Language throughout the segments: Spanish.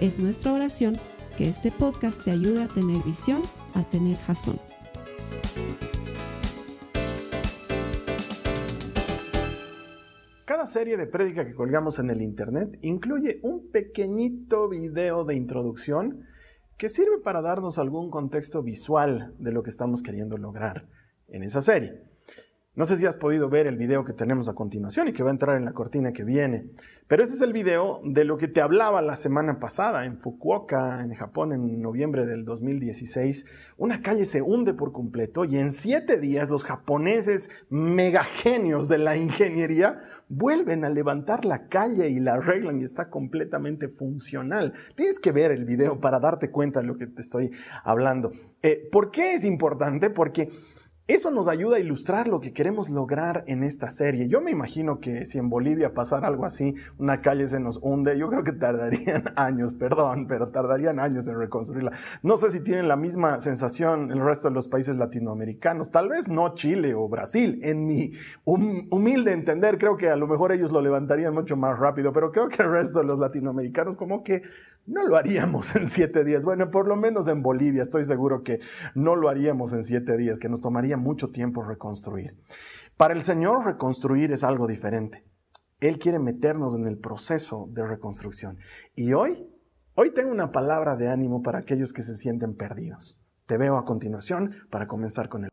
Es nuestra oración que este podcast te ayude a tener visión, a tener jazón. Cada serie de prédica que colgamos en el internet incluye un pequeñito video de introducción que sirve para darnos algún contexto visual de lo que estamos queriendo lograr en esa serie. No sé si has podido ver el video que tenemos a continuación y que va a entrar en la cortina que viene, pero ese es el video de lo que te hablaba la semana pasada en Fukuoka, en Japón, en noviembre del 2016. Una calle se hunde por completo y en siete días los japoneses megagenios de la ingeniería vuelven a levantar la calle y la arreglan y está completamente funcional. Tienes que ver el video para darte cuenta de lo que te estoy hablando. Eh, ¿Por qué es importante? Porque eso nos ayuda a ilustrar lo que queremos lograr en esta serie. Yo me imagino que si en Bolivia pasara algo así, una calle se nos hunde, yo creo que tardarían años, perdón, pero tardarían años en reconstruirla. No sé si tienen la misma sensación el resto de los países latinoamericanos, tal vez no Chile o Brasil. En mi humilde entender, creo que a lo mejor ellos lo levantarían mucho más rápido, pero creo que el resto de los latinoamericanos como que no lo haríamos en siete días. Bueno, por lo menos en Bolivia estoy seguro que no lo haríamos en siete días, que nos tomaría mucho tiempo reconstruir. Para el Señor reconstruir es algo diferente. Él quiere meternos en el proceso de reconstrucción. Y hoy, hoy tengo una palabra de ánimo para aquellos que se sienten perdidos. Te veo a continuación para comenzar con el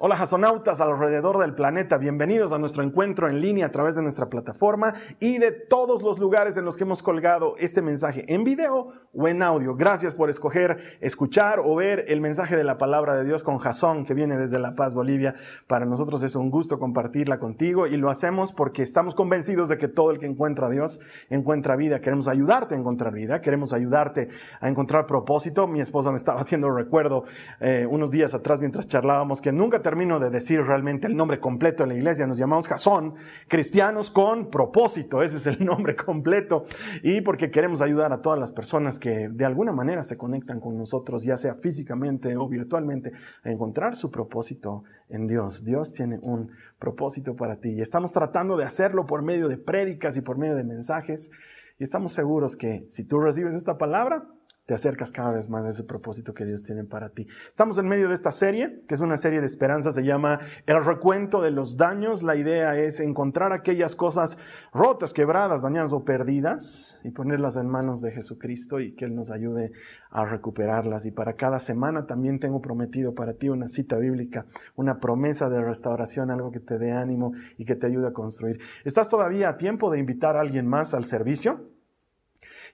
Hola jasonautas alrededor del planeta, bienvenidos a nuestro encuentro en línea a través de nuestra plataforma y de todos los lugares en los que hemos colgado este mensaje en video o en audio. Gracias por escoger escuchar o ver el mensaje de la palabra de Dios con Jasón que viene desde La Paz, Bolivia. Para nosotros es un gusto compartirla contigo y lo hacemos porque estamos convencidos de que todo el que encuentra a Dios encuentra vida. Queremos ayudarte a encontrar vida, queremos ayudarte a encontrar propósito. Mi esposa me estaba haciendo recuerdo eh, unos días atrás mientras charlábamos que nunca te termino de decir realmente el nombre completo de la iglesia. Nos llamamos Jasón, cristianos con propósito. Ese es el nombre completo. Y porque queremos ayudar a todas las personas que de alguna manera se conectan con nosotros, ya sea físicamente o virtualmente, a encontrar su propósito en Dios. Dios tiene un propósito para ti. Y estamos tratando de hacerlo por medio de prédicas y por medio de mensajes. Y estamos seguros que si tú recibes esta palabra, te acercas cada vez más a ese propósito que Dios tiene para ti. Estamos en medio de esta serie, que es una serie de esperanza, se llama El recuento de los daños. La idea es encontrar aquellas cosas rotas, quebradas, dañadas o perdidas y ponerlas en manos de Jesucristo y que Él nos ayude a recuperarlas. Y para cada semana también tengo prometido para ti una cita bíblica, una promesa de restauración, algo que te dé ánimo y que te ayude a construir. ¿Estás todavía a tiempo de invitar a alguien más al servicio?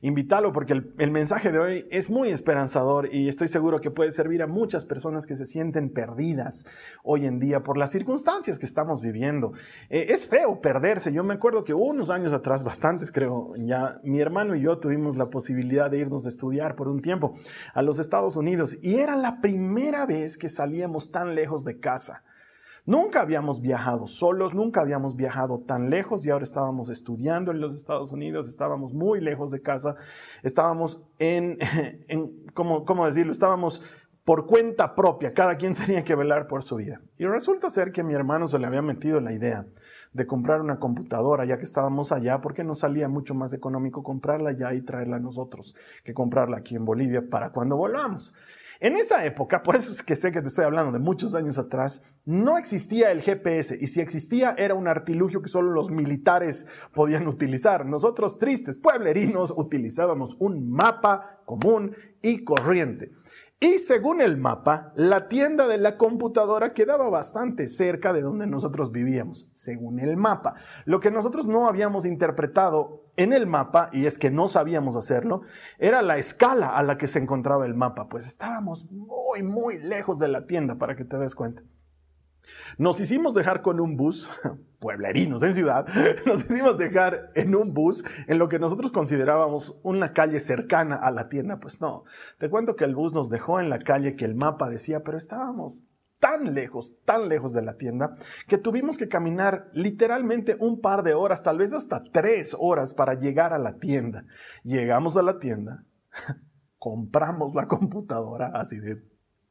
Invítalo porque el, mensaje de hoy es muy esperanzador y estoy seguro que puede servir a muchas personas que se sienten perdidas hoy en día por las circunstancias que estamos viviendo. Eh, es feo perderse. Yo me acuerdo que unos años atrás, bastantes creo, ya mi hermano y yo tuvimos la posibilidad de irnos a estudiar por un tiempo a los Estados Unidos y era la primera vez que salíamos tan lejos de casa. Nunca habíamos viajado solos, nunca habíamos viajado tan lejos y ahora estábamos estudiando en los Estados Unidos, estábamos muy lejos de casa, estábamos en, en ¿cómo, ¿cómo decirlo? Estábamos por cuenta propia, cada quien tenía que velar por su vida. Y resulta ser que mi hermano se le había metido la idea de comprar una computadora, ya que estábamos allá, porque nos salía mucho más económico comprarla allá y traerla a nosotros que comprarla aquí en Bolivia para cuando volvamos. En esa época, por eso es que sé que te estoy hablando de muchos años atrás, no existía el GPS y si existía era un artilugio que solo los militares podían utilizar. Nosotros, tristes pueblerinos, utilizábamos un mapa común y corriente. Y según el mapa, la tienda de la computadora quedaba bastante cerca de donde nosotros vivíamos, según el mapa. Lo que nosotros no habíamos interpretado en el mapa, y es que no sabíamos hacerlo, era la escala a la que se encontraba el mapa, pues estábamos muy, muy lejos de la tienda, para que te des cuenta. Nos hicimos dejar con un bus, pueblerinos en ciudad, nos hicimos dejar en un bus en lo que nosotros considerábamos una calle cercana a la tienda. Pues no, te cuento que el bus nos dejó en la calle que el mapa decía, pero estábamos tan lejos, tan lejos de la tienda, que tuvimos que caminar literalmente un par de horas, tal vez hasta tres horas para llegar a la tienda. Llegamos a la tienda, compramos la computadora, así de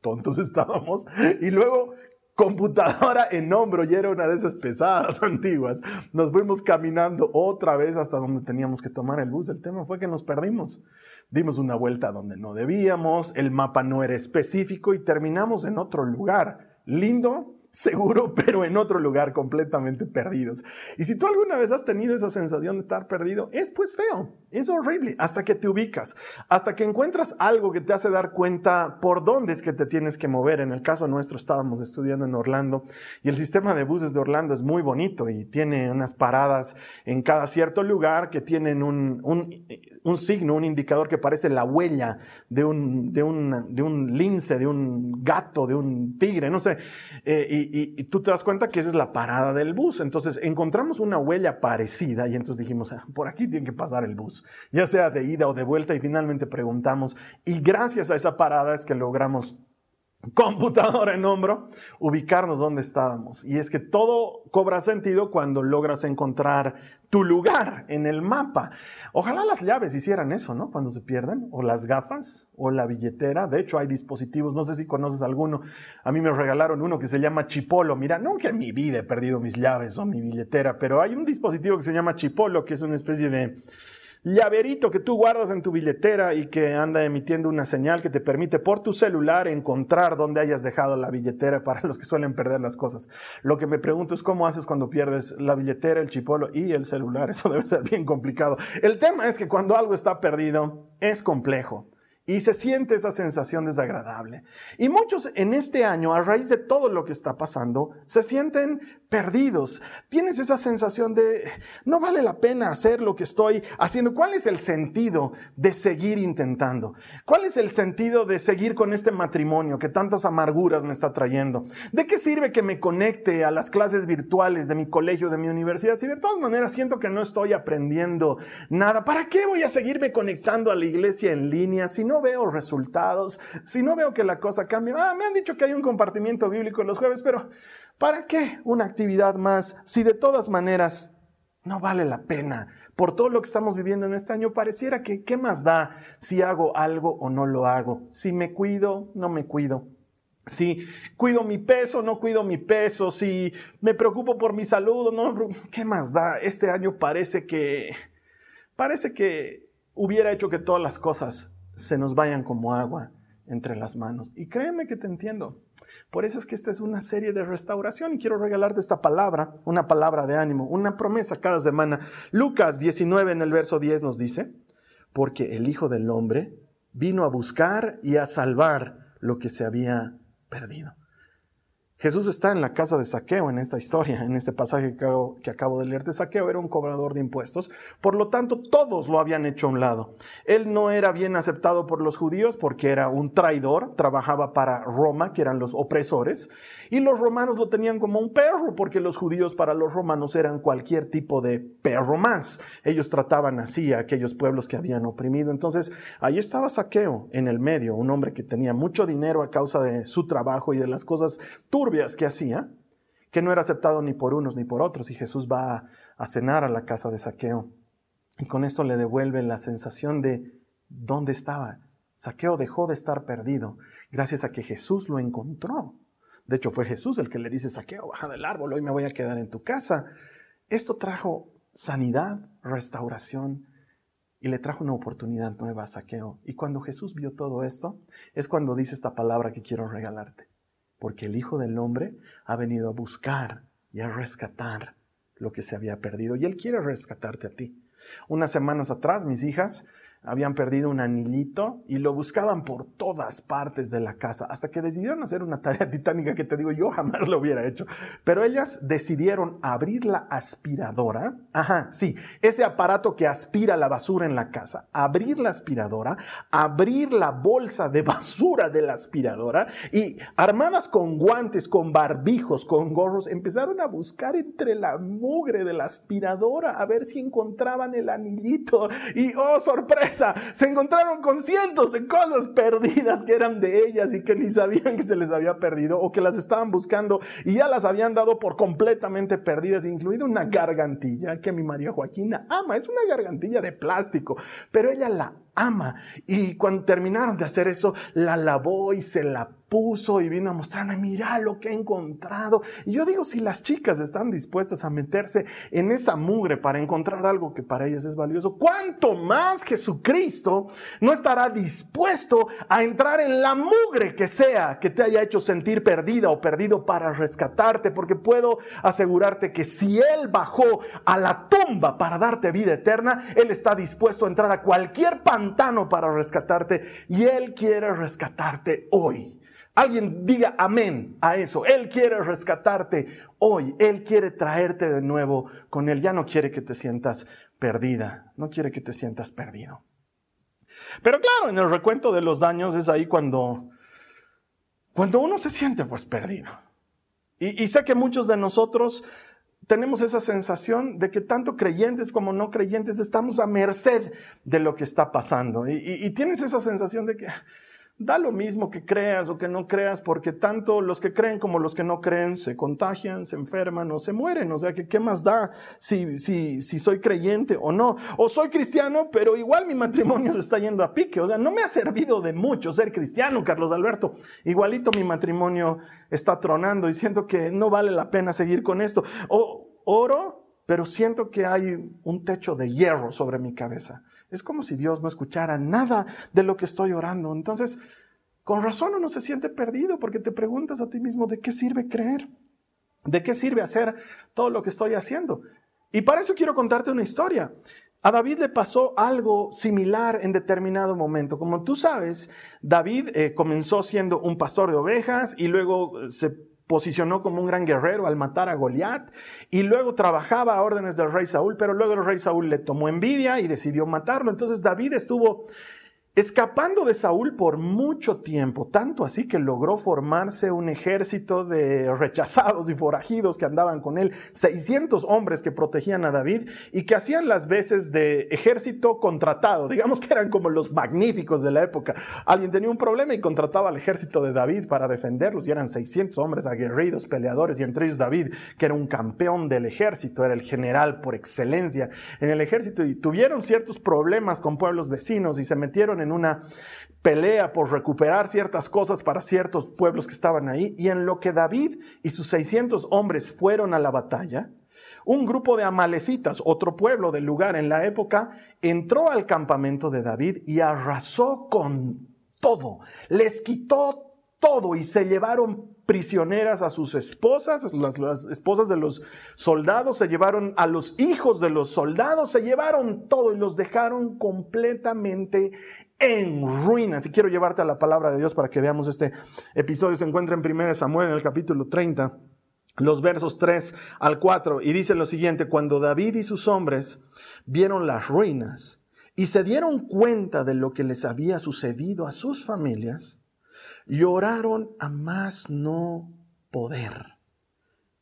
tontos estábamos, y luego computadora en hombro y era una de esas pesadas antiguas. Nos fuimos caminando otra vez hasta donde teníamos que tomar el bus. El tema fue que nos perdimos. Dimos una vuelta donde no debíamos, el mapa no era específico y terminamos en otro lugar. Lindo, seguro, pero en otro lugar completamente perdidos. Y si tú alguna vez has tenido esa sensación de estar perdido, es pues feo, es horrible, hasta que te ubicas, hasta que encuentras algo que te hace dar cuenta por dónde es que te tienes que mover. En el caso nuestro estábamos estudiando en Orlando y el sistema de buses de Orlando es muy bonito y tiene unas paradas en cada cierto lugar que tienen un, un, signo, un indicador que parece la huella de un, de, un, de un lince, de un gato, de un tigre, no sé. Eh, y y, tú te das cuenta que esa es la parada del bus. Entonces encontramos una huella parecida y entonces dijimos, ah, por aquí tiene que pasar el bus, ya sea de ida o de vuelta y finalmente preguntamos y gracias a esa parada es que logramos computadora en hombro, ubicarnos donde estábamos. Y es que todo cobra sentido cuando logras encontrar tu lugar en el mapa. Ojalá las llaves hicieran eso, ¿no? Cuando se pierden, o las gafas, o la billetera. De hecho, hay dispositivos, no sé si conoces alguno. A mí me regalaron uno que se llama Chipolo. Mira, nunca en mi vida he perdido mis llaves o mi billetera, pero hay un dispositivo que se llama Chipolo, que es una especie de llaverito que tú guardas en tu billetera y que anda emitiendo una señal que te permite por tu celular encontrar dónde hayas dejado la billetera para los que suelen perder las cosas. Lo que me pregunto es cómo haces cuando pierdes la billetera, el chipolo y el celular. Eso debe ser bien complicado. El tema es que cuando algo está perdido es complejo y se siente esa sensación desagradable. Y muchos en este año, a raíz de todo lo que está pasando, se sienten perdidos. Tienes esa sensación de, no vale la pena hacer lo que estoy haciendo. ¿Cuál es el sentido de seguir intentando? ¿Cuál es el sentido de seguir con este matrimonio que tantas amarguras me está trayendo? ¿De qué sirve que me conecte a las clases virtuales de mi colegio, de mi universidad? Si de todas maneras siento que no estoy aprendiendo nada, ¿para qué voy a seguirme conectando a la iglesia en línea si no no veo resultados, si no veo que la cosa cambia, ah, me han dicho que hay un compartimiento bíblico los jueves, pero ¿para qué una actividad más si de todas maneras no vale la pena? Por todo lo que estamos viviendo en este año, pareciera que ¿qué más da si hago algo o no lo hago? Si me cuido, no me cuido. Si cuido mi peso, no cuido mi peso. Si me preocupo por mi salud, no, ¿qué más da? Este año parece que, parece que hubiera hecho que todas las cosas se nos vayan como agua entre las manos. Y créeme que te entiendo. Por eso es que esta es una serie de restauración y quiero regalarte esta palabra, una palabra de ánimo, una promesa cada semana. Lucas 19 en el verso 10 nos dice, porque el Hijo del Hombre vino a buscar y a salvar lo que se había perdido. Jesús está en la casa de Saqueo en esta historia, en este pasaje que acabo, de leerte. Saqueo era un cobrador de impuestos, por lo tanto todos lo habían hecho a un lado. Él no era bien aceptado por los judíos porque era un traidor, trabajaba para Roma, que eran los opresores, y los romanos lo tenían como un perro porque los judíos para los romanos eran cualquier tipo de perro más. Ellos trataban así a aquellos pueblos que habían oprimido. Entonces ahí estaba Saqueo en el medio, un hombre que tenía mucho dinero a causa de su trabajo y de las cosas turbias que hacía, que no era aceptado ni por unos ni por otros. Y Jesús va a, cenar a la casa de Saqueo. Y con esto le devuelve la sensación de dónde estaba. Saqueo dejó de estar perdido gracias a que Jesús lo encontró. De hecho, fue Jesús el que le dice, Saqueo, baja del árbol, hoy me voy a quedar en tu casa. Esto trajo sanidad, restauración y le trajo una oportunidad nueva a Saqueo. Y cuando Jesús vio todo esto, es cuando dice esta palabra que quiero regalarte porque el Hijo del Hombre ha venido a buscar y a rescatar lo que se había perdido. Y Él quiere rescatarte a ti. Unas semanas atrás, mis hijas habían perdido un anillito y lo buscaban por todas partes de la casa, hasta que decidieron hacer una tarea titánica que te digo, yo jamás lo hubiera hecho. Pero ellas decidieron abrir la aspiradora, ajá, sí, ese aparato que aspira la basura en la casa, abrir la aspiradora, abrir la bolsa de basura de la aspiradora y armadas con guantes, con barbijos, con gorros, empezaron a buscar entre la mugre de la aspiradora a ver si encontraban el anillito. Y oh, sorpresa, se encontraron con cientos de cosas perdidas que eran de ellas y que ni sabían que se les había perdido o que las estaban buscando y ya las habían dado por completamente perdidas, incluida una gargantilla que mi María Joaquina ama. Es una gargantilla de plástico, pero ella la ama. Y cuando terminaron de hacer eso, la lavó y se la y vino a mostrarme, mira lo que he encontrado. Y yo digo, si las chicas están dispuestas a meterse en esa mugre para encontrar algo que para ellas es valioso, ¿cuánto más Jesucristo no estará dispuesto a entrar en la mugre que sea que te haya hecho sentir perdida o perdido para rescatarte? Porque puedo asegurarte que si Él bajó a la tumba para darte vida eterna, Él está dispuesto a entrar a cualquier pantano para rescatarte y Él quiere rescatarte hoy. Alguien diga amén a eso. Él quiere rescatarte hoy. Él quiere traerte de nuevo con Él. Ya no quiere que te sientas perdida. No quiere que te sientas perdido. Pero claro, en el recuento de los daños es ahí cuando, cuando uno se siente pues perdido. Y, sé que muchos de nosotros tenemos esa sensación de que tanto creyentes como no creyentes estamos a merced de lo que está pasando. Y, y tienes esa sensación de que da lo mismo que creas o que no creas, porque tanto los que creen como los que no creen se contagian, se enferman o se mueren. O sea, que qué más da si, si, si soy creyente o no. O soy cristiano, pero igual mi matrimonio está yendo a pique. O sea, no me ha servido de mucho ser cristiano, Carlos Alberto. Igualito mi matrimonio está tronando y siento que no vale la pena seguir con esto. O oro, pero siento que hay un techo de hierro sobre mi cabeza. Es como si Dios no escuchara nada de lo que estoy orando. Entonces, con razón uno se siente perdido porque te preguntas a ti mismo, ¿de qué sirve creer? ¿De qué sirve hacer todo lo que estoy haciendo? Y para eso quiero contarte una historia. A David le pasó algo similar en determinado momento. Como tú sabes, David eh, comenzó siendo un pastor de ovejas y luego se posicionó como un gran guerrero al matar a Goliat y luego trabajaba a órdenes del rey Saúl, pero luego el rey Saúl le tomó envidia y decidió matarlo. Entonces David estuvo escapando de Saúl por mucho tiempo, tanto así que logró formarse un ejército de rechazados y forajidos que andaban con él, 600 hombres que protegían a David y que hacían las veces de ejército contratado, digamos que eran como los magníficos de la época. Alguien tenía un problema y contrataba al ejército de David para defenderlos y eran 600 hombres aguerridos, peleadores y entre ellos David, que era un campeón del ejército, era el general por excelencia en el ejército y tuvieron ciertos problemas con pueblos vecinos y se metieron una pelea por recuperar ciertas cosas para ciertos pueblos que estaban ahí. Y en lo que David y sus 600 hombres fueron a la batalla, un grupo de amalecitas, otro pueblo del lugar en la época, entró al campamento de David y arrasó con todo. Les quitó todo y se llevaron prisioneras a sus esposas, las, las, esposas de los soldados, se llevaron a los hijos de los soldados, se llevaron todo y los dejaron completamente en ruinas. Y quiero llevarte a la palabra de Dios para que veamos este episodio. Se encuentra en 1 Samuel en el capítulo 30, los versos 3 al 4, y dice lo siguiente, cuando David y sus hombres vieron las ruinas y se dieron cuenta de lo que les había sucedido a sus familias, lloraron a más no poder.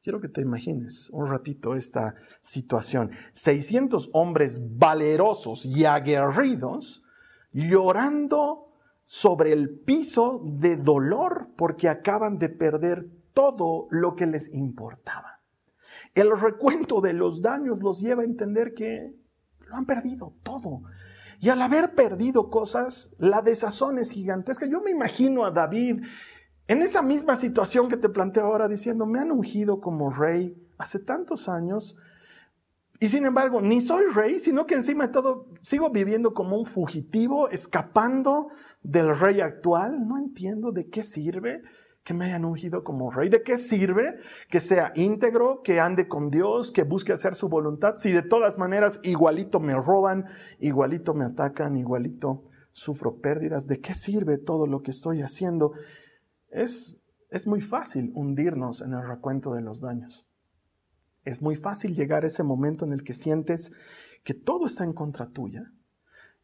Quiero que te imagines un ratito esta situación. 600 hombres valerosos y aguerridos llorando sobre el piso de dolor porque acaban de perder todo lo que les importaba. El recuento de los daños los lleva a entender que lo han perdido todo. Y al haber perdido cosas, la desazón es gigantesca. Yo me imagino a David en esa misma situación que te planteo ahora diciendo, me han ungido como rey hace tantos años, y sin embargo, ni soy rey, sino que encima de todo sigo viviendo como un fugitivo, escapando del rey actual. No entiendo de qué sirve. que me hayan ungido como rey? ¿De qué sirve que sea íntegro, que ande con Dios, que busque hacer su voluntad, si de todas maneras igualito me roban, igualito me atacan, igualito sufro pérdidas? ¿De qué sirve todo lo que estoy haciendo? Es, es muy fácil hundirnos en el recuento de los daños. Es muy fácil llegar a ese momento en el que sientes que todo está en contra tuya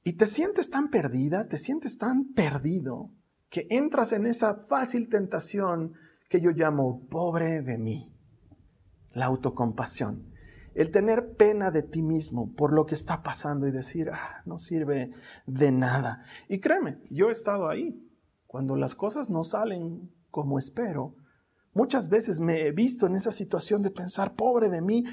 y te sientes tan perdida, te sientes tan perdido que entras en esa fácil tentación que yo llamo pobre de mí. La autocompasión. El tener pena de ti mismo por lo que está pasando y decir, ah, no sirve de nada. Y créeme, yo he estado ahí. Cuando las cosas no salen como espero, muchas veces me he visto en esa situación de pensar, pobre de mí,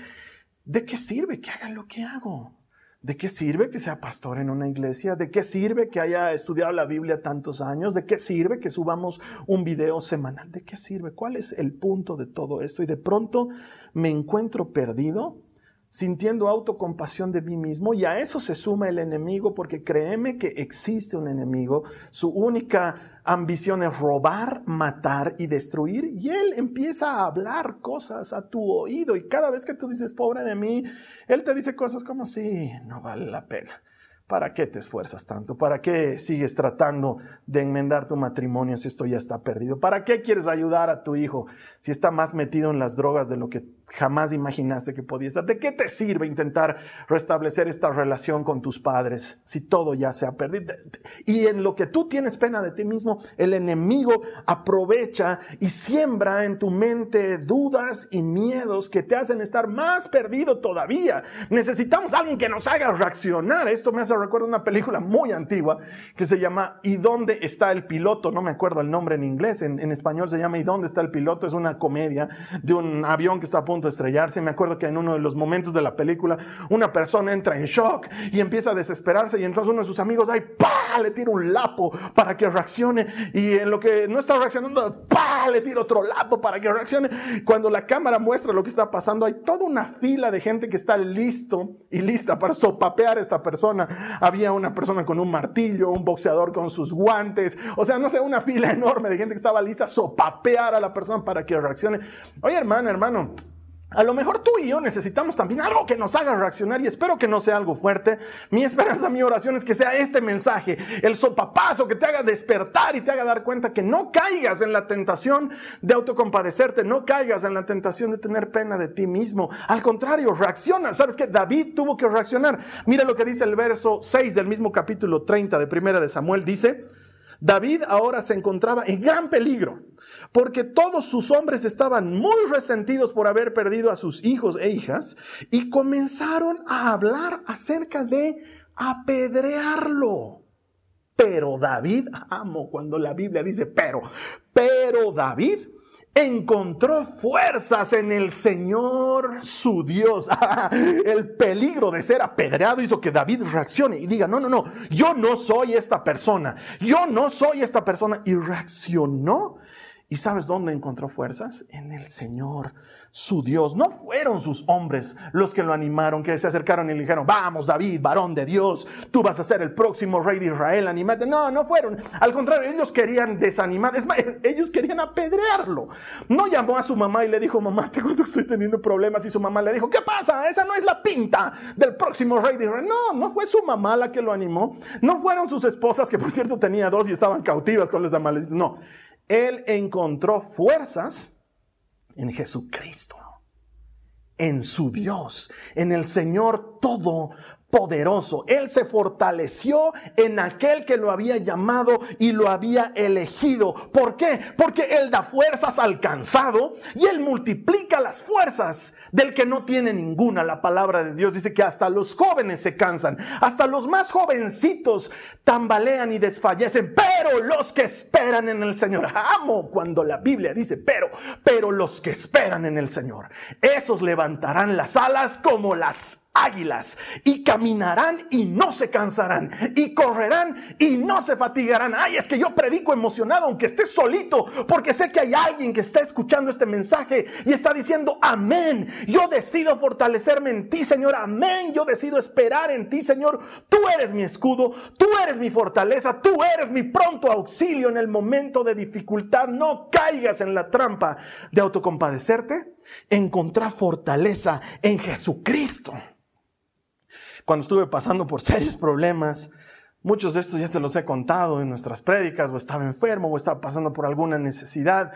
¿de qué sirve que haga lo que hago? ¿De qué sirve que sea pastor en una iglesia? ¿De qué sirve que haya estudiado la Biblia tantos años? ¿De qué sirve que subamos un video semanal? ¿De qué sirve? ¿Cuál es el punto de todo esto? Y de pronto me encuentro perdido sintiendo autocompasión de mí mismo y a eso se suma el enemigo porque créeme que existe un enemigo, su única ambición es robar, matar y destruir y él empieza a hablar cosas a tu oído y cada vez que tú dices pobre de mí, él te dice cosas como sí, no vale la pena. ¿Para qué te esfuerzas tanto? ¿Para qué sigues tratando de enmendar tu matrimonio si esto ya está perdido? ¿Para qué quieres ayudar a tu hijo si está más metido en las drogas de lo que jamás imaginaste que podía estar? ¿De qué te sirve intentar restablecer esta relación con tus padres si todo ya se ha perdido? Y en lo que tú tienes pena de ti mismo, el enemigo aprovecha y siembra en tu mente dudas y miedos que te hacen estar más perdido todavía. Necesitamos a alguien que nos haga reaccionar. Esto me hace recuerdo una película muy antigua que se llama ¿Y dónde está el piloto? No me acuerdo el nombre en inglés, en, en, español se llama ¿Y dónde está el piloto? Es una comedia de un avión que está a punto de estrellarse. Me acuerdo que en uno de los momentos de la película una persona entra en shock y empieza a desesperarse y entonces uno de sus amigos ahí ¡pah! le tira un lapo para que reaccione y en lo que no está reaccionando ¡pah! le tira otro lapo para que reaccione. Cuando la cámara muestra lo que está pasando hay toda una fila de gente que está listo y lista para sopapear a esta persona había una persona con un martillo, un boxeador con sus guantes, o sea, no sé, una fila enorme de gente que estaba lista a sopapear a la persona para que reaccione. Oye, hermano, hermano, a lo mejor tú y yo necesitamos también algo que nos haga reaccionar y espero que no sea algo fuerte. Mi esperanza, mi oración es que sea este mensaje, el sopapazo que te haga despertar y te haga dar cuenta que no caigas en la tentación de autocompadecerte, no caigas en la tentación de tener pena de ti mismo. Al contrario, reacciona. ¿Sabes que David tuvo que reaccionar? Mira lo que dice el verso 6 del mismo capítulo 30 de Primera de Samuel. Dice, David ahora se encontraba en gran peligro porque todos sus hombres estaban muy resentidos por haber perdido a sus hijos e hijas y comenzaron a hablar acerca de apedrearlo. Pero David, amo cuando la Biblia dice pero, pero David encontró fuerzas en el Señor su Dios. el peligro de ser apedreado hizo que David reaccione y diga, no, no, no, yo no soy esta persona, yo no soy esta persona. Y reaccionó ¿Y sabes dónde encontró fuerzas? En el Señor, su Dios. No fueron sus hombres los que lo animaron, que se acercaron y le dijeron, vamos David, varón de Dios, tú vas a ser el próximo rey de Israel, animate. No, no fueron. Al contrario, ellos querían desanimar, es más, ellos querían apedrearlo. No llamó a su mamá y le dijo, mamá, te cuento que estoy teniendo problemas. Y su mamá le dijo, ¿qué pasa? Esa no es la pinta del próximo rey de Israel. No, no fue su mamá la que lo animó. No fueron sus esposas, que por cierto tenía dos y estaban cautivas con los amalecitos. No. Él encontró fuerzas en Jesucristo, en su Dios, en el Señor todo poderoso. Él se fortaleció en aquel que lo había llamado y lo había elegido. ¿Por qué? Porque Él da fuerzas al cansado y Él multiplica las fuerzas del que no tiene ninguna. La palabra de Dios dice que hasta los jóvenes se cansan, hasta los más jovencitos tambalean y desfallecen, pero los que esperan en el Señor, amo cuando la Biblia dice, pero, pero los que esperan en el Señor, esos levantarán las alas como las águilas y caminarán y no se cansarán y correrán y no se fatigarán. Ay, es que yo predico emocionado aunque esté solito porque sé que hay alguien que está escuchando este mensaje y está diciendo, amén, yo decido fortalecerme en ti, Señor, amén, yo decido esperar en ti, Señor, tú eres mi escudo, tú eres mi fortaleza, tú eres mi pronto auxilio en el momento de dificultad, no caigas en la trampa de autocompadecerte, encontrar fortaleza en Jesucristo cuando estuve pasando por serios problemas. Muchos de estos ya te los he contado en nuestras prédicas, o estaba enfermo, o estaba pasando por alguna necesidad.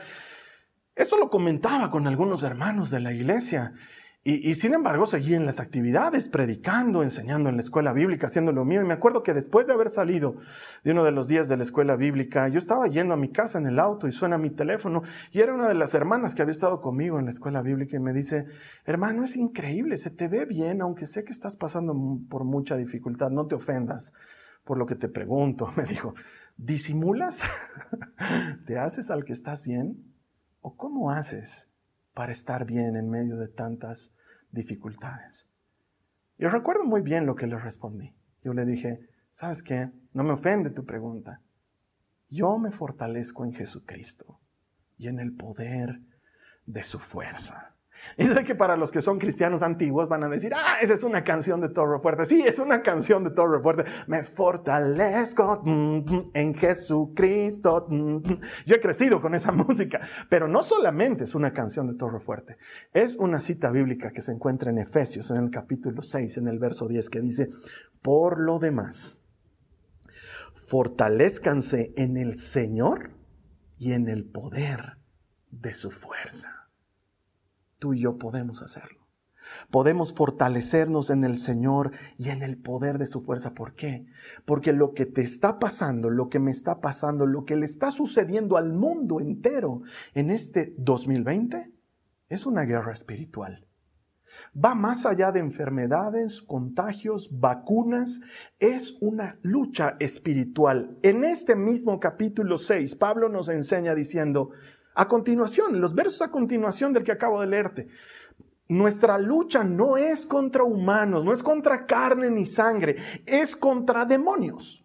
Esto lo comentaba con algunos hermanos de la iglesia y, sin embargo seguí en las actividades, predicando, enseñando en la escuela bíblica, haciendo lo mío. Y me acuerdo que después de haber salido de uno de los días de la escuela bíblica, yo estaba yendo a mi casa en el auto y suena mi teléfono. Y era una de las hermanas que había estado conmigo en la escuela bíblica y me dice, hermano, es increíble, se te ve bien, aunque sé que estás pasando por mucha dificultad, no te ofendas por lo que te pregunto. Me dijo, ¿disimulas? ¿Te haces al que estás bien? ¿O cómo haces para estar bien en medio de tantas dificultades. Yo recuerdo muy bien lo que le respondí. Yo le dije, ¿sabes qué? No me ofende tu pregunta. Yo me fortalezco en Jesucristo y en el poder de su fuerza. Y sé que para los que son cristianos antiguos van a decir, ah, esa es una canción de Torre Fuerte. Sí, es una canción de Torre Fuerte. Me fortalezco en Jesucristo. Yo he crecido con esa música, pero no solamente es una canción de Torre Fuerte. Es una cita bíblica que se encuentra en Efesios, en el capítulo 6, en el verso 10, que dice, por lo demás, fortalezcanse en el Señor y en el poder de su fuerza tú y yo podemos hacerlo. Podemos fortalecernos en el Señor y en el poder de su fuerza. ¿Por qué? Porque lo que te está pasando, lo que me está pasando, lo que le está sucediendo al mundo entero en este 2020 es una guerra espiritual. Va más allá de enfermedades, contagios, vacunas, es una lucha espiritual. En este mismo capítulo 6, Pablo nos enseña diciendo, a continuación, los versos a continuación del que acabo de leerte. Nuestra lucha no es contra humanos, no es contra carne ni sangre, es contra demonios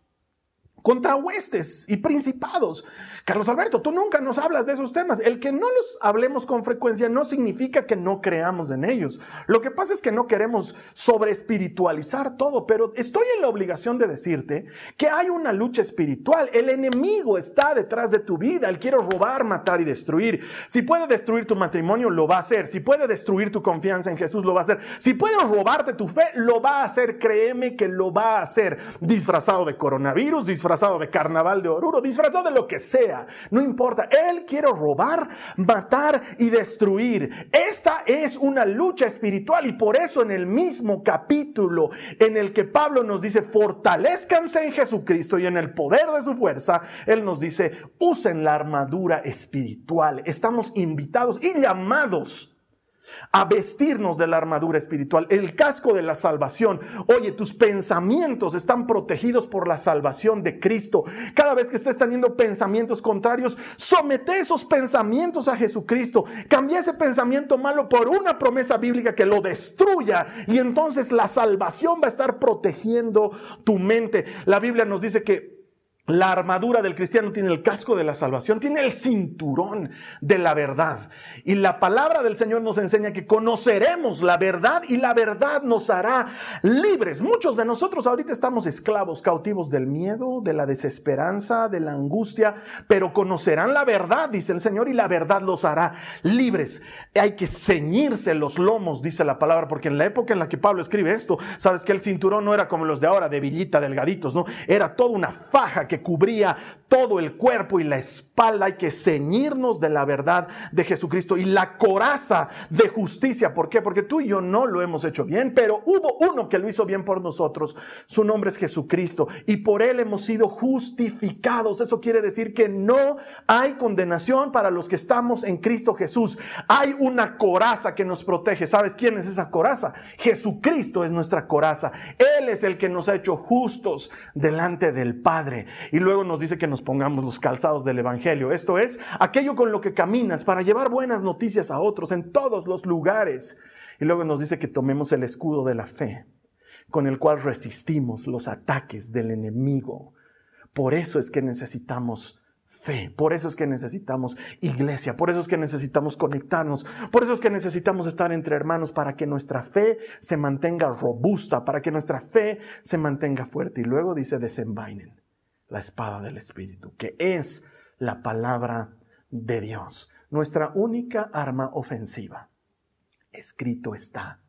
contra huestes y principados. Carlos Alberto, tú nunca nos hablas de esos temas. El que no los hablemos con frecuencia no significa que no creamos en ellos. Lo que pasa es que no queremos sobre espiritualizar todo, pero estoy en la obligación de decirte que hay una lucha espiritual. El enemigo está detrás de tu vida. Él quiere robar, matar y destruir. Si puede destruir tu matrimonio, lo va a hacer. Si puede destruir tu confianza en Jesús, lo va a hacer. Si puede robarte tu fe, lo va a hacer. Créeme que lo va a hacer. Disfrazado de coronavirus, disfrazado disfrazado de carnaval de Oruro, disfrazado de lo que sea, no importa. Él quiere robar, matar y destruir. Esta es una lucha espiritual y por eso en el mismo capítulo en el que Pablo nos dice, fortalezcanse en Jesucristo y en el poder de su fuerza, Él nos dice, usen la armadura espiritual. Estamos invitados y llamados a vestirnos de la armadura espiritual, el casco de la salvación. Oye, tus pensamientos están protegidos por la salvación de Cristo. Cada vez que estés teniendo pensamientos contrarios, somete esos pensamientos a Jesucristo. Cambia ese pensamiento malo por una promesa bíblica que lo destruya y entonces la salvación va a estar protegiendo tu mente. La Biblia nos dice que la armadura del cristiano tiene el casco de la salvación, tiene el cinturón de la verdad. Y la palabra del Señor nos enseña que conoceremos la verdad y la verdad nos hará libres. Muchos de nosotros ahorita estamos esclavos, cautivos del miedo, de la desesperanza, de la angustia, pero conocerán la verdad, dice el Señor, y la verdad los hará libres. Hay que ceñirse los lomos, dice la palabra, porque en la época en la que Pablo escribe esto, sabes que el cinturón no era como los de ahora, de villita, delgaditos, no, era toda una faja que cubría todo el cuerpo y la espalda. Hay que ceñirnos de la verdad de Jesucristo y la coraza de justicia. ¿Por qué? Porque tú y yo no lo hemos hecho bien, pero hubo uno que lo hizo bien por nosotros. Su nombre es Jesucristo y por él hemos sido justificados. Eso quiere decir que no hay condenación para los que estamos en Cristo Jesús. Hay una coraza que nos protege. ¿Sabes quién es esa coraza? Jesucristo es nuestra coraza. Él es el que nos ha hecho justos delante del Padre. Y luego nos dice que nos pongamos los calzados del Evangelio. Esto es aquello con lo que caminas para llevar buenas noticias a otros en todos los lugares. Y luego nos dice que tomemos el escudo de la fe, con el cual resistimos los ataques del enemigo. Por eso es que necesitamos fe. Por eso es que necesitamos iglesia, por eso es que necesitamos conectarnos, por eso es que necesitamos estar entre hermanos para que nuestra fe se mantenga robusta, para que nuestra fe se mantenga fuerte. Y luego dice, desenvainen la espada del Espíritu, que es la palabra de Dios, nuestra única arma ofensiva. Escrito está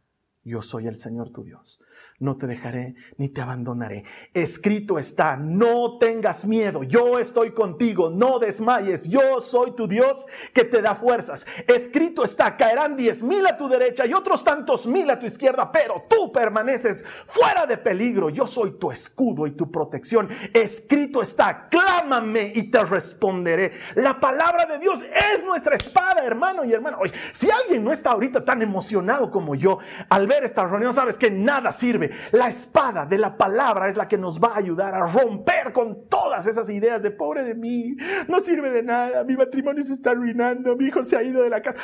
yo soy el Señor tu Dios. No te dejaré ni te abandonaré. Escrito está, no tengas miedo. Yo estoy contigo. No desmayes. Yo soy tu Dios que te da fuerzas. Escrito está, caerán diez mil a tu derecha y otros tantos mil a tu izquierda, pero tú permaneces fuera de peligro. Yo soy tu escudo y tu protección. Escrito está, clámame y te responderé. La palabra de Dios es nuestra espada, hermano y hermano. si alguien no está ahorita tan emocionado como yo al ver esta reunión, sabes que nada La espada de la palabra es la que nos va a ayudar a romper con todas esas ideas de pobre de mí, no sirve de nada, mi matrimonio se está arruinando, mi hijo se ha ido de la casa.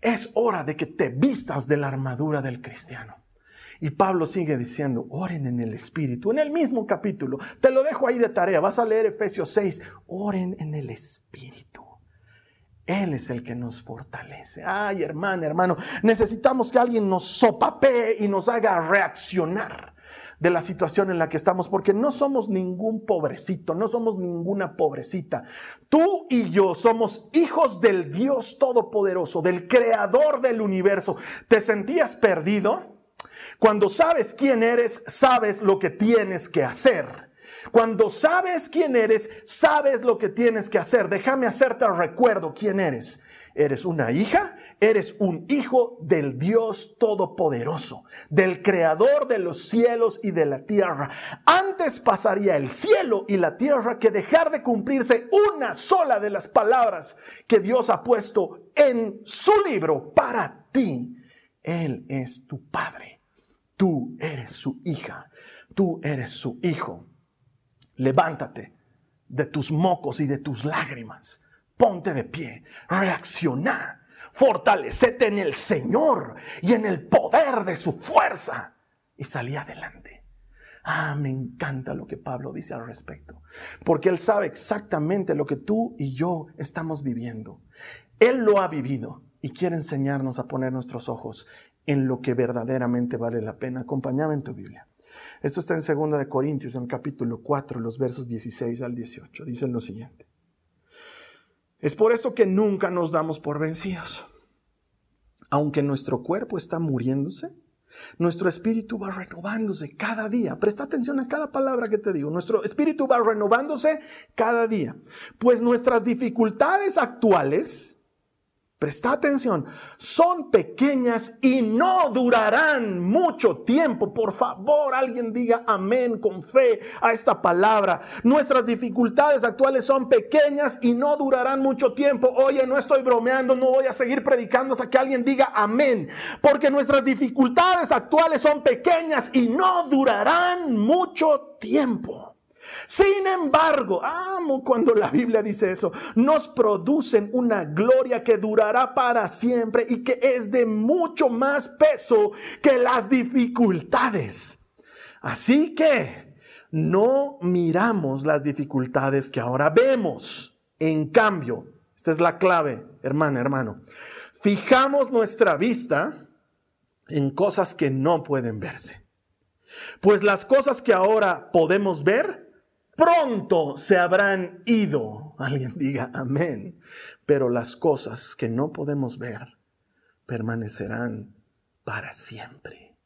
Es hora de que te vistas de la armadura del cristiano. Y Pablo sigue diciendo, oren en el Espíritu, en el mismo capítulo. Te lo dejo ahí de tarea, vas a leer Efesios 6, oren en el Espíritu. Él es el que nos fortalece. Ay, hermano, hermano, necesitamos que alguien nos sopapee y nos haga reaccionar de la situación en la que estamos, porque no somos ningún pobrecito, no somos ninguna pobrecita. Tú y yo somos hijos del Dios Todopoderoso, del Creador del universo. ¿Te sentías perdido? Cuando sabes quién eres, sabes lo que tienes que hacer. Cuando sabes quién eres, sabes lo que tienes que hacer. Déjame hacerte el recuerdo quién eres. Eres una hija, eres un hijo del Dios Todopoderoso, del Creador de los cielos y de la tierra. Antes pasaría el cielo y la tierra que dejar de cumplirse una sola de las palabras que Dios ha puesto en su libro para ti. Él es tu Padre, tú eres su hija, tú eres su hijo levántate de tus mocos y de tus lágrimas, ponte de pie, reacciona, fortalecete en el Señor y en el poder de su fuerza y salí adelante. Ah, me encanta lo que Pablo dice al respecto, porque él sabe exactamente lo que tú y yo estamos viviendo. Él lo ha vivido y quiere enseñarnos a poner nuestros ojos en lo que verdaderamente vale la pena. Acompáñame en tu Biblia. Esto está en 2 de Corintios, en el capítulo 4, los versos 16 al 18. Dicen lo siguiente. Es por esto que nunca nos damos por vencidos. Aunque nuestro cuerpo está muriéndose, nuestro espíritu va renovándose cada día. Presta atención a cada palabra que te digo. Nuestro espíritu va renovándose cada día. Pues nuestras dificultades actuales Presta atención, son pequeñas y no durarán mucho tiempo. Por favor, alguien diga amén con fe a esta palabra. Nuestras dificultades actuales son pequeñas y no durarán mucho tiempo. Oye, no estoy bromeando, no voy a seguir predicando hasta que alguien diga amén. Porque nuestras dificultades actuales son pequeñas y no durarán mucho tiempo. Sin embargo, amo cuando la Biblia dice eso, nos producen una gloria que durará para siempre y que es de mucho más peso que las dificultades. Así que no miramos las dificultades que ahora vemos. En cambio, esta es la clave, hermana, hermano, fijamos nuestra vista en cosas que no pueden verse. Pues las cosas que ahora podemos ver, pronto se habrán ido. Alguien diga amén. Pero las cosas que no podemos ver permanecerán para siempre.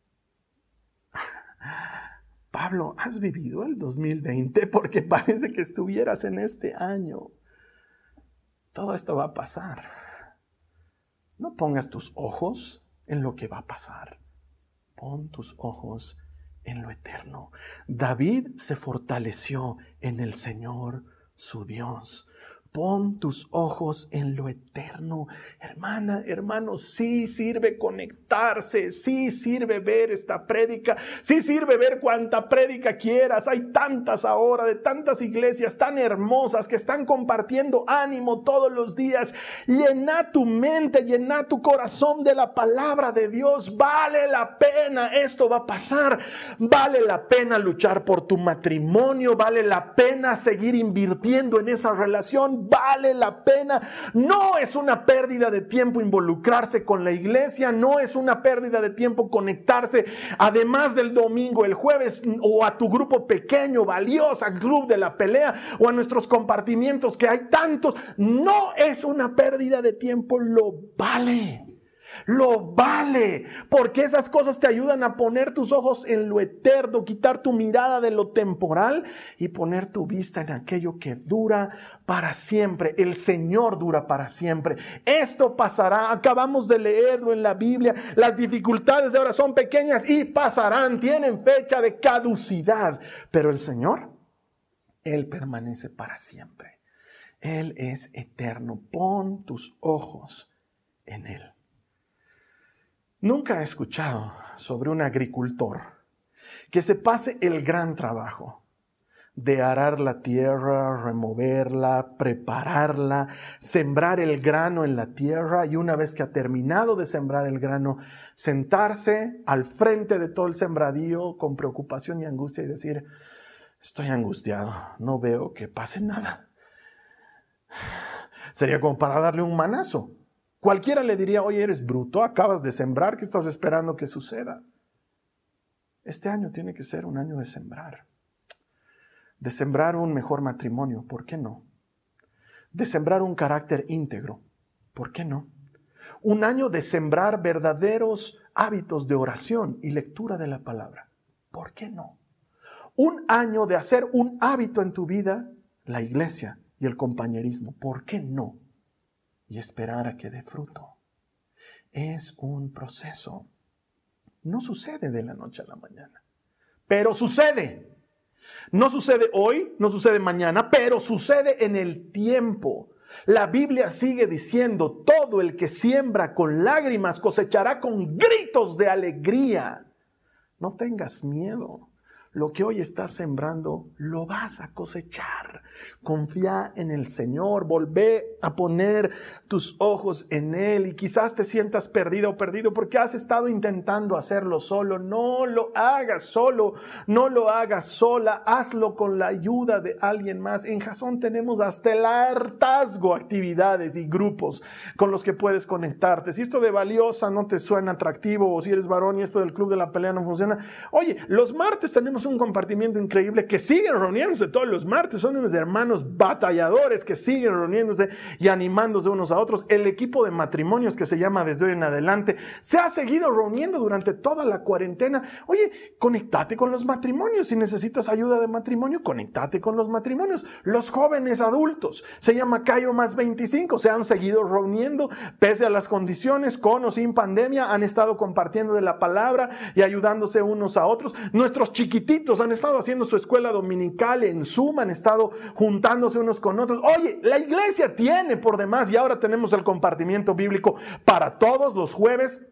Pablo, ¿has vivido el 2020? Porque parece que estuvieras en este año. Todo esto va a pasar. No pongas tus ojos en lo que va a pasar. Pon tus ojos en lo eterno. David se fortaleció en el Señor su Dios. Pon tus ojos en lo eterno. Hermana, hermano, sí sirve conectarse, sí sirve ver esta prédica, sí sirve ver cuanta prédica quieras. Hay tantas ahora de tantas iglesias tan hermosas que están compartiendo ánimo todos los días. Llena tu mente, llena tu corazón de la palabra de Dios. Vale la pena, esto va a pasar. Vale la pena luchar por tu matrimonio, vale la pena seguir invirtiendo en esa relación vale la pena. No es una pérdida de tiempo involucrarse con la iglesia, no es una pérdida de tiempo conectarse, además del domingo, el jueves, o a tu grupo pequeño, valioso, al club de la pelea, o a nuestros compartimientos que hay tantos. No es una pérdida de tiempo, lo vale. Lo vale, porque esas cosas te ayudan a poner tus ojos en lo eterno, quitar tu mirada de lo temporal y poner tu vista en aquello que dura para siempre. El Señor dura para siempre. Esto pasará, acabamos de leerlo en la Biblia. Las dificultades de ahora son pequeñas y pasarán, tienen fecha de caducidad, pero el Señor, Él permanece para siempre. Él es eterno. Pon tus ojos en Él. Nunca he escuchado sobre un agricultor que se pase el gran trabajo de arar la tierra, removerla, prepararla, sembrar el grano en la tierra y una vez que ha terminado de sembrar el grano, sentarse al frente de todo el sembradío con preocupación y angustia y decir, estoy angustiado, no veo que pase nada. Sería como para darle un manazo. Cualquiera le diría, oye, eres bruto, acabas de sembrar, ¿qué estás esperando que suceda? Este año tiene que ser un año de sembrar. De sembrar un mejor matrimonio, ¿por qué no? De sembrar un carácter íntegro, ¿por qué no? Un año de sembrar verdaderos hábitos de oración y lectura de la palabra, ¿por qué no? Un año de hacer un hábito en tu vida, la iglesia y el compañerismo, ¿por qué no? Y esperar a que dé fruto. Es un proceso. No sucede de la noche a la mañana, pero sucede. No sucede hoy, no sucede mañana, pero sucede en el tiempo. La Biblia sigue diciendo, todo el que siembra con lágrimas cosechará con gritos de alegría. No tengas miedo. Lo que hoy estás sembrando, lo vas a cosechar. Confía en el Señor, volvé a poner tus ojos en Él y quizás te sientas perdido o perdido porque has estado intentando hacerlo solo. No lo hagas solo, no lo hagas sola, hazlo con la ayuda de alguien más. En Jason tenemos hasta el hartazgo actividades y grupos con los que puedes conectarte. Si esto de valiosa no te suena atractivo o si eres varón y esto del club de la pelea no funciona, oye, los martes tenemos un compartimiento increíble que siguen reuniéndose todos los martes, son unos hermanos batalladores que siguen reuniéndose y animándose unos a otros. El equipo de matrimonios que se llama desde hoy en adelante se ha seguido reuniendo durante toda la cuarentena. Oye, conectate con los matrimonios. Si necesitas ayuda de matrimonio, conectate con los matrimonios. Los jóvenes adultos, se llama Cayo más 25, se han seguido reuniendo pese a las condiciones, con o sin pandemia, han estado compartiendo de la palabra y ayudándose unos a otros. Nuestros chiquititos han estado haciendo su escuela dominical en Zoom, han estado juntándose unos con otros. Oye, la iglesia tiene por demás y ahora tenemos el compartimiento bíblico para todos los jueves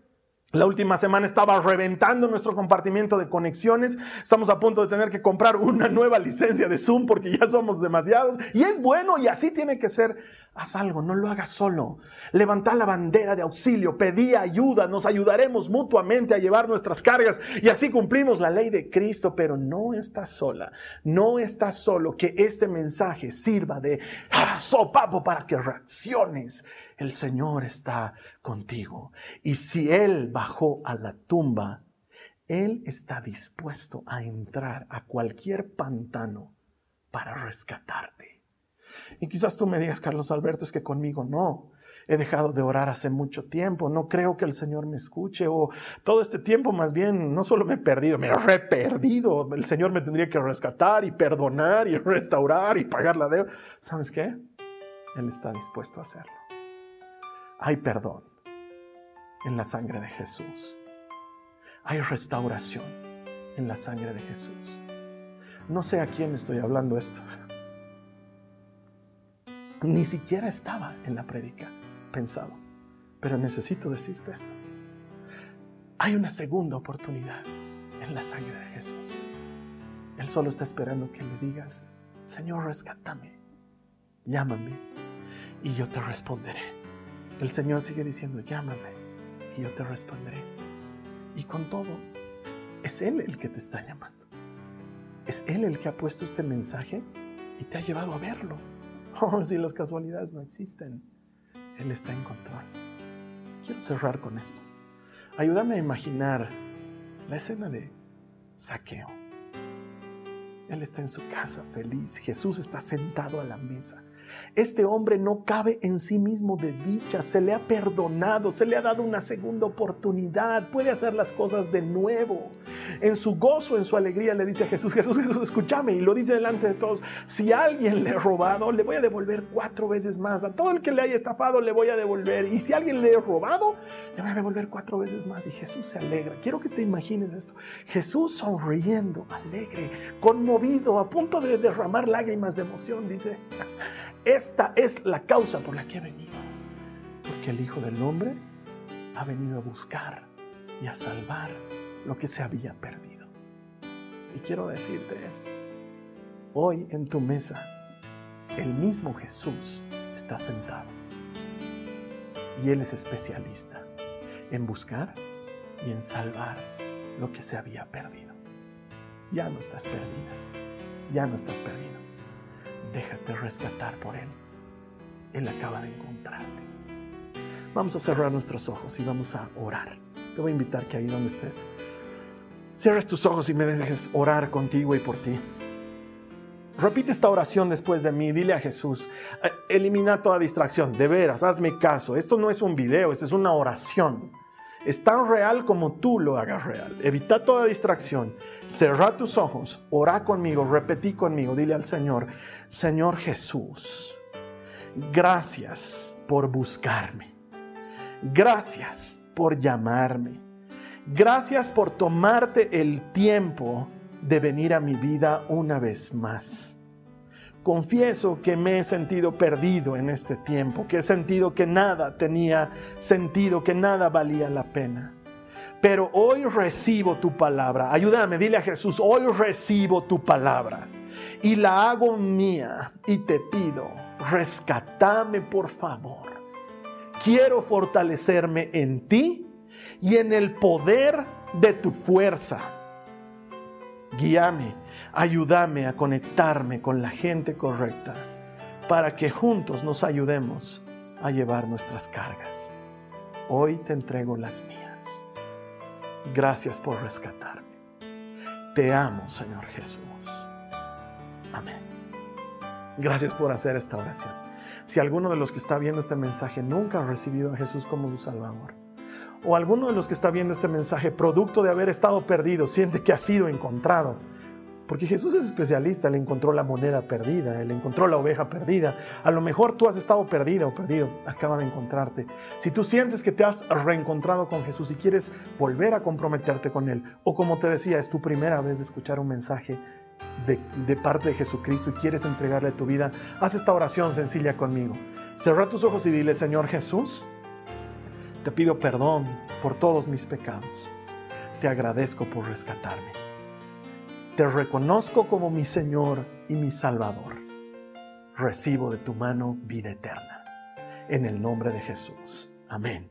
la última semana estaba reventando nuestro compartimiento de conexiones. Estamos a punto de tener que comprar una nueva licencia de Zoom porque ya somos demasiados. Y es bueno y así tiene que ser. Haz algo, no lo hagas solo. Levanta la bandera de auxilio, pedí ayuda, nos ayudaremos mutuamente a llevar nuestras cargas y así cumplimos la ley de Cristo. Pero no estás sola, no estás solo. Que este mensaje sirva de ah, sopapo para que reacciones el Señor está contigo. Y si Él bajó a la tumba, Él está dispuesto a entrar a cualquier pantano para rescatarte. Y quizás tú me digas, Carlos Alberto, es que conmigo no. He dejado de orar hace mucho tiempo, no creo que el Señor me escuche o todo este tiempo más bien no solo me he perdido, me he reperdido. El Señor me tendría que rescatar y perdonar y restaurar y pagar la deuda. ¿Sabes qué? Él está dispuesto a hacerlo hay perdón en la sangre de Jesús. Hay restauración en la sangre de Jesús. No sé a quién estoy hablando esto. Ni siquiera estaba en la prédica pensado. Pero necesito decirte esto. Hay una segunda oportunidad en la sangre de Jesús. Él solo está esperando que le digas, Señor, rescátame, llámame y yo te responderé. El Señor sigue diciendo, llámame y yo te responderé. Y con todo, es Él el que te está llamando. Es Él el que ha puesto este mensaje y te ha llevado a verlo. Oh, si las casualidades no existen, Él está en control. Quiero cerrar con esto. Ayúdame a imaginar la escena de saqueo. Él está en su casa feliz. Jesús está sentado a la mesa. Este hombre no cabe en sí mismo de dicha, se le ha perdonado, se le ha dado una segunda oportunidad, puede hacer las cosas de nuevo. En su gozo, en su alegría, le dice a Jesús, Jesús, Jesús, escúchame, y lo dice delante de todos, si alguien le ha robado, le voy a devolver cuatro veces más, a todo el que le haya estafado, le voy a devolver, y si alguien le ha robado, le voy a devolver cuatro veces más, y Jesús se alegra. Quiero que te imagines esto, Jesús sonriendo, alegre, conmovido, a punto de derramar lágrimas de emoción, dice, esta es la causa por la que he venido. Porque el Hijo del Hombre ha venido a buscar y a salvar lo que se había perdido. Y quiero decirte esto. Hoy en tu mesa, el mismo Jesús está sentado. Y Él es especialista en buscar y en salvar lo que se había perdido. Ya no estás perdida. Ya no estás perdido déjate rescatar por Él. Él acaba de encontrarte. Vamos a cerrar nuestros ojos y vamos a orar. Te voy a invitar que ahí donde estés, cierres tus ojos y me dejes orar contigo y por ti. Repite esta oración después de mí. Dile a Jesús, eh, elimina toda distracción. De veras, hazme caso. Esto no es un video, esto es una oración es tan real como tú lo hagas real. Evita toda distracción. Cerra tus ojos. Ora conmigo. Repetí conmigo. Dile al Señor, Señor Jesús, gracias por buscarme. Gracias por llamarme. Gracias por tomarte el tiempo de venir a mi vida una vez más. Confieso que me he sentido perdido en este tiempo, que he sentido que nada tenía sentido, que nada valía la pena. Pero hoy recibo tu palabra. Ayúdame, dile a Jesús, hoy recibo tu palabra y la hago mía y te pido, rescatame por favor. Quiero fortalecerme en ti y en el poder de tu fuerza Guíame, ayúdame a conectarme con la gente correcta para que juntos nos ayudemos a llevar nuestras cargas. Hoy te entrego las mías. Gracias por rescatarme. Te amo, Señor Jesús. Amén. Gracias por hacer esta oración. Si alguno de los que está viendo este mensaje nunca ha recibido a Jesús como su Salvador, o alguno de los que está viendo este mensaje, producto de haber estado perdido, siente que ha sido encontrado. Porque Jesús es especialista, Él encontró la moneda perdida, Él encontró la oveja perdida. A lo mejor tú has estado perdida o perdido, acaba de encontrarte. Si tú sientes que te has reencontrado con Jesús y quieres volver a comprometerte con Él, o como te decía, es tu primera vez de escuchar un mensaje de, parte de Jesucristo y quieres entregarle tu vida, haz esta oración sencilla conmigo. Cerra tus ojos y dile, Señor Jesús, te pido perdón por todos mis pecados. Te agradezco por rescatarme. Te reconozco como mi Señor y mi Salvador. Recibo de tu mano vida eterna. En el nombre de Jesús. Amén.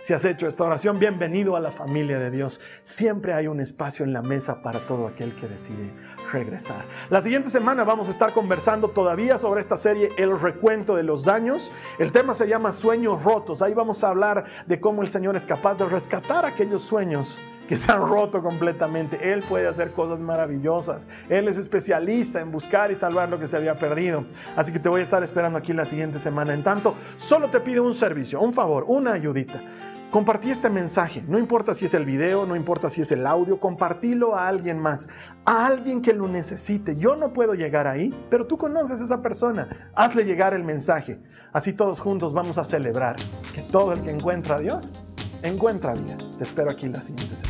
Si has hecho esta oración, bienvenido a la familia de Dios. Siempre hay un espacio en la mesa para todo aquel que decide regresar. La siguiente semana vamos a estar conversando todavía sobre esta serie El recuento de los daños. El tema se llama Sueños rotos. Ahí vamos a hablar de cómo el Señor es capaz de rescatar aquellos sueños que se han roto completamente. Él puede hacer cosas maravillosas. Él es especialista en buscar y salvar lo que se había perdido. Así que te voy a estar esperando aquí la siguiente semana. En tanto, solo te pido un servicio, un favor, una ayudita. Compartí este mensaje, no importa si es el video, no importa si es el audio, compartilo a alguien más, a alguien que lo necesite. Yo no puedo llegar ahí, pero tú conoces a esa persona, hazle llegar el mensaje. Así todos juntos vamos a celebrar que todo el que encuentra a Dios, encuentra vida. Te espero aquí la siguiente semana.